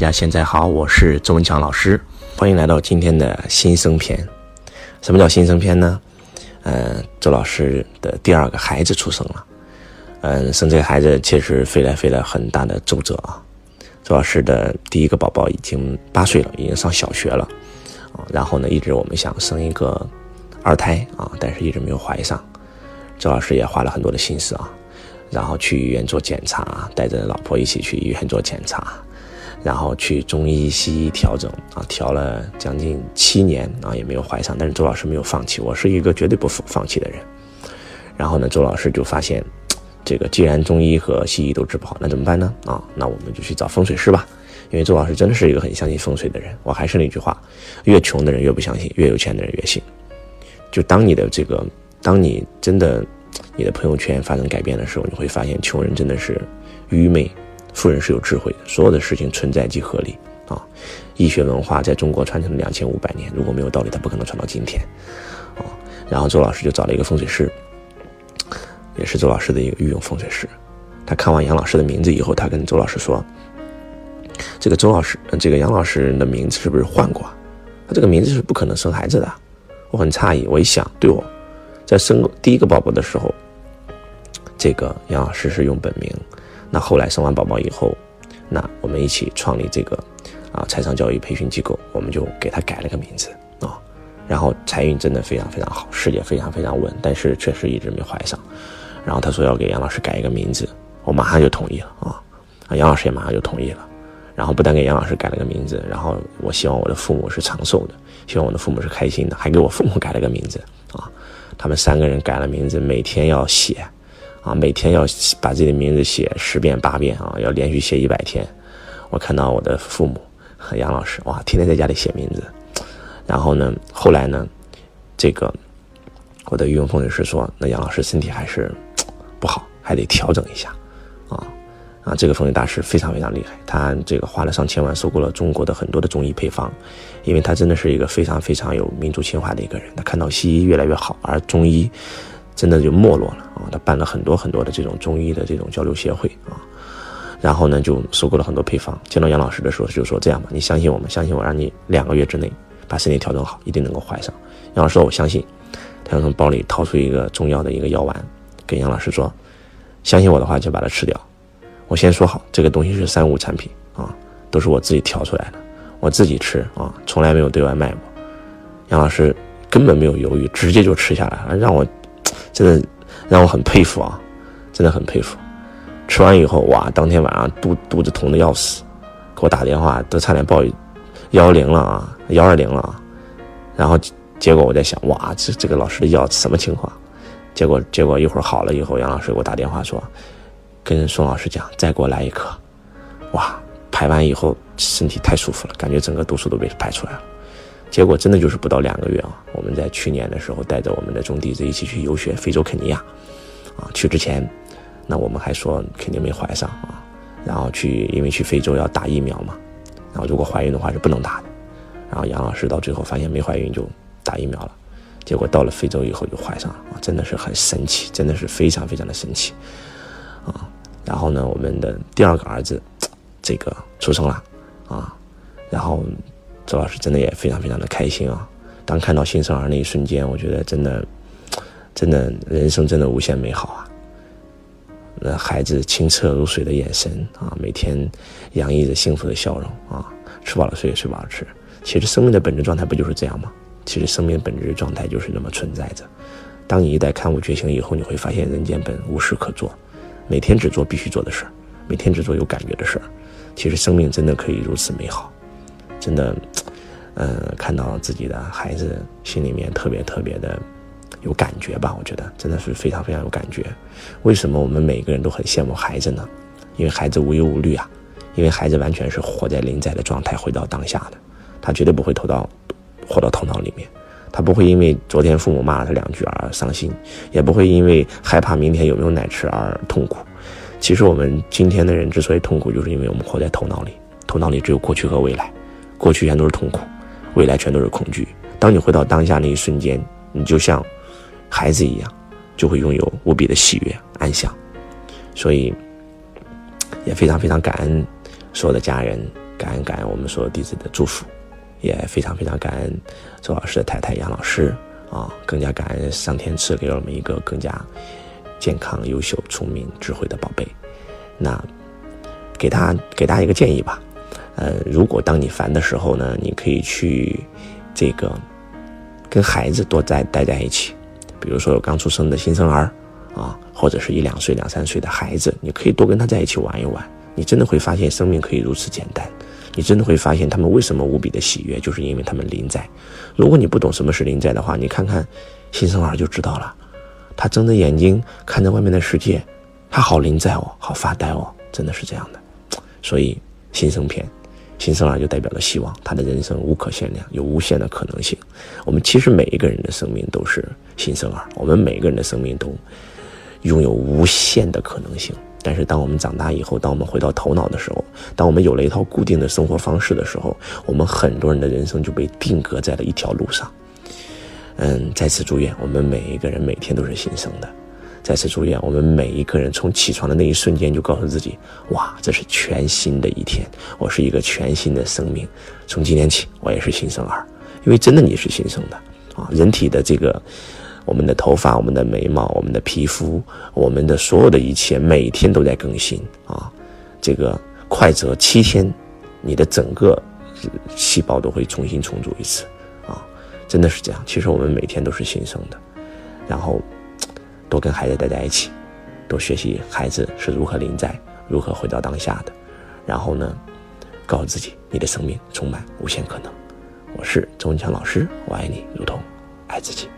大家现在好，我是周文强老师，欢迎来到今天的新生篇。什么叫新生篇呢？呃，周老师的第二个孩子出生了。嗯，生这个孩子确实费来费了很大的周折啊。周老师的第一个宝宝已经八岁了，已经上小学了啊。然后呢，一直我们想生一个二胎啊，但是一直没有怀上。周老师也花了很多的心思啊，然后去医院做检查，带着老婆一起去医院做检查。然后去中医西医调整啊，调了将近七年啊，也没有怀上。但是周老师没有放弃，我是一个绝对不放弃的人。然后呢，周老师就发现，这个既然中医和西医都治不好，那怎么办呢？啊，那我们就去找风水师吧。因为周老师真的是一个很相信风水的人。我还是那句话，越穷的人越不相信，越有钱的人越信。就当你的这个，当你真的你的朋友圈发生改变的时候，你会发现穷人真的是愚昧。富人是有智慧的，所有的事情存在即合理啊！医学文化在中国传承了两千五百年，如果没有道理，它不可能传到今天啊！然后周老师就找了一个风水师，也是周老师的一个御用风水师。他看完杨老师的名字以后，他跟周老师说：“这个周老师，这个杨老师的名字是不是换过？他这个名字是不可能生孩子的。”我很诧异，我一想，对我，在生第一个宝宝的时候，这个杨老师是用本名。那后来生完宝宝以后，那我们一起创立这个啊财商教育培训机构，我们就给他改了个名字啊，然后财运真的非常非常好，事业非常非常稳，但是确实一直没怀上。然后他说要给杨老师改一个名字，我马上就同意了啊，啊杨老师也马上就同意了。然后不但给杨老师改了个名字，然后我希望我的父母是长寿的，希望我的父母是开心的，还给我父母改了个名字啊，他们三个人改了名字，每天要写。啊，每天要把自己的名字写十遍八遍啊，要连续写一百天。我看到我的父母和杨老师，哇，天天在家里写名字。然后呢，后来呢，这个我的御用风水师说，那杨老师身体还是不好，还得调整一下。啊啊，这个风水大师非常非常厉害，他这个花了上千万收购了中国的很多的中医配方，因为他真的是一个非常非常有民族情怀的一个人。他看到西医越来越好，而中医。真的就没落了啊！他办了很多很多的这种中医的这种交流协会啊，然后呢就收购了很多配方。见到杨老师的时候就说：“这样吧，你相信我们，相信我，让你两个月之内把身体调整好，一定能够怀上。”杨老师说：“我相信。”他从包里掏出一个中药的一个药丸，跟杨老师说：“相信我的话就把它吃掉。”我先说好，这个东西是三无产品啊，都是我自己调出来的，我自己吃啊，从来没有对外卖过。杨老师根本没有犹豫，直接就吃下来了，让我。真的让我很佩服啊，真的很佩服。吃完以后，哇，当天晚上肚肚子疼的要死，给我打电话都差点报幺幺零了啊，幺二零了啊。然后结果我在想，哇，这这个老师的药什么情况？结果结果一会儿好了以后，杨老师给我打电话说，跟宋老师讲再给我来一颗。哇，排完以后身体太舒服了，感觉整个毒素都被排出来了。结果真的就是不到两个月啊！我们在去年的时候带着我们的中弟子一起去游学非洲肯尼亚，啊，去之前，那我们还说肯定没怀上啊，然后去因为去非洲要打疫苗嘛，然后如果怀孕的话是不能打的，然后杨老师到最后发现没怀孕就打疫苗了，结果到了非洲以后就怀上了啊，真的是很神奇，真的是非常非常的神奇，啊，然后呢，我们的第二个儿子，这个出生了，啊，然后。周老师真的也非常非常的开心啊！当看到新生儿那一瞬间，我觉得真的，真的人生真的无限美好啊！那孩子清澈如水的眼神啊，每天洋溢着幸福的笑容啊，吃饱了睡，睡饱了吃。其实生命的本质状态不就是这样吗？其实生命本质状态就是那么存在着。当你一旦看悟觉醒以后，你会发现人间本无事可做，每天只做必须做的事儿，每天只做有感觉的事儿。其实生命真的可以如此美好。真的，呃，看到自己的孩子，心里面特别特别的有感觉吧？我觉得真的是非常非常有感觉。为什么我们每个人都很羡慕孩子呢？因为孩子无忧无虑啊，因为孩子完全是活在临在的状态，回到当下的，他绝对不会投到活到头脑里面，他不会因为昨天父母骂了他两句而伤心，也不会因为害怕明天有没有奶吃而痛苦。其实我们今天的人之所以痛苦，就是因为我们活在头脑里，头脑里只有过去和未来。过去全都是痛苦，未来全都是恐惧。当你回到当下那一瞬间，你就像孩子一样，就会拥有无比的喜悦、安详。所以，也非常非常感恩所有的家人感恩感恩我们所有弟子的祝福，也非常非常感恩周老师的太太杨老师啊，更加感恩上天赐给了我们一个更加健康、优秀、聪明、智慧的宝贝。那给他给大家一个建议吧，呃，如果当你烦的时候呢，你可以去这个跟孩子多在待在一起，比如说有刚出生的新生儿啊，或者是一两岁、两三岁的孩子，你可以多跟他在一起玩一玩。你真的会发现生命可以如此简单，你真的会发现他们为什么无比的喜悦，就是因为他们临在。如果你不懂什么是临在的话，你看看新生儿就知道了。他睁着眼睛看着外面的世界，他好临在哦，好发呆哦，真的是这样的。所以新生篇，新生儿就代表了希望，他的人生无可限量，有无限的可能性。我们其实每一个人的生命都是新生儿，我们每一个人的生命都拥有无限的可能性。但是，当我们长大以后，当我们回到头脑的时候，当我们有了一套固定的生活方式的时候，我们很多人的人生就被定格在了一条路上。嗯，再次祝愿我们每一个人每天都是新生的。再次祝愿我们每一个人从起床的那一瞬间就告诉自己：哇，这是全新的一天，我是一个全新的生命。从今天起，我也是新生儿，因为真的你是新生的啊！人体的这个。我们的头发、我们的眉毛、我们的皮肤、我们的所有的一切，每天都在更新啊！这个快则七天，你的整个细胞都会重新重组一次啊！真的是这样。其实我们每天都是新生的，然后多跟孩子待在一起，多学习孩子是如何临在、如何回到当下的，然后呢，告诉自己，你的生命充满无限可能。我是周文强老师，我爱你，如同爱自己。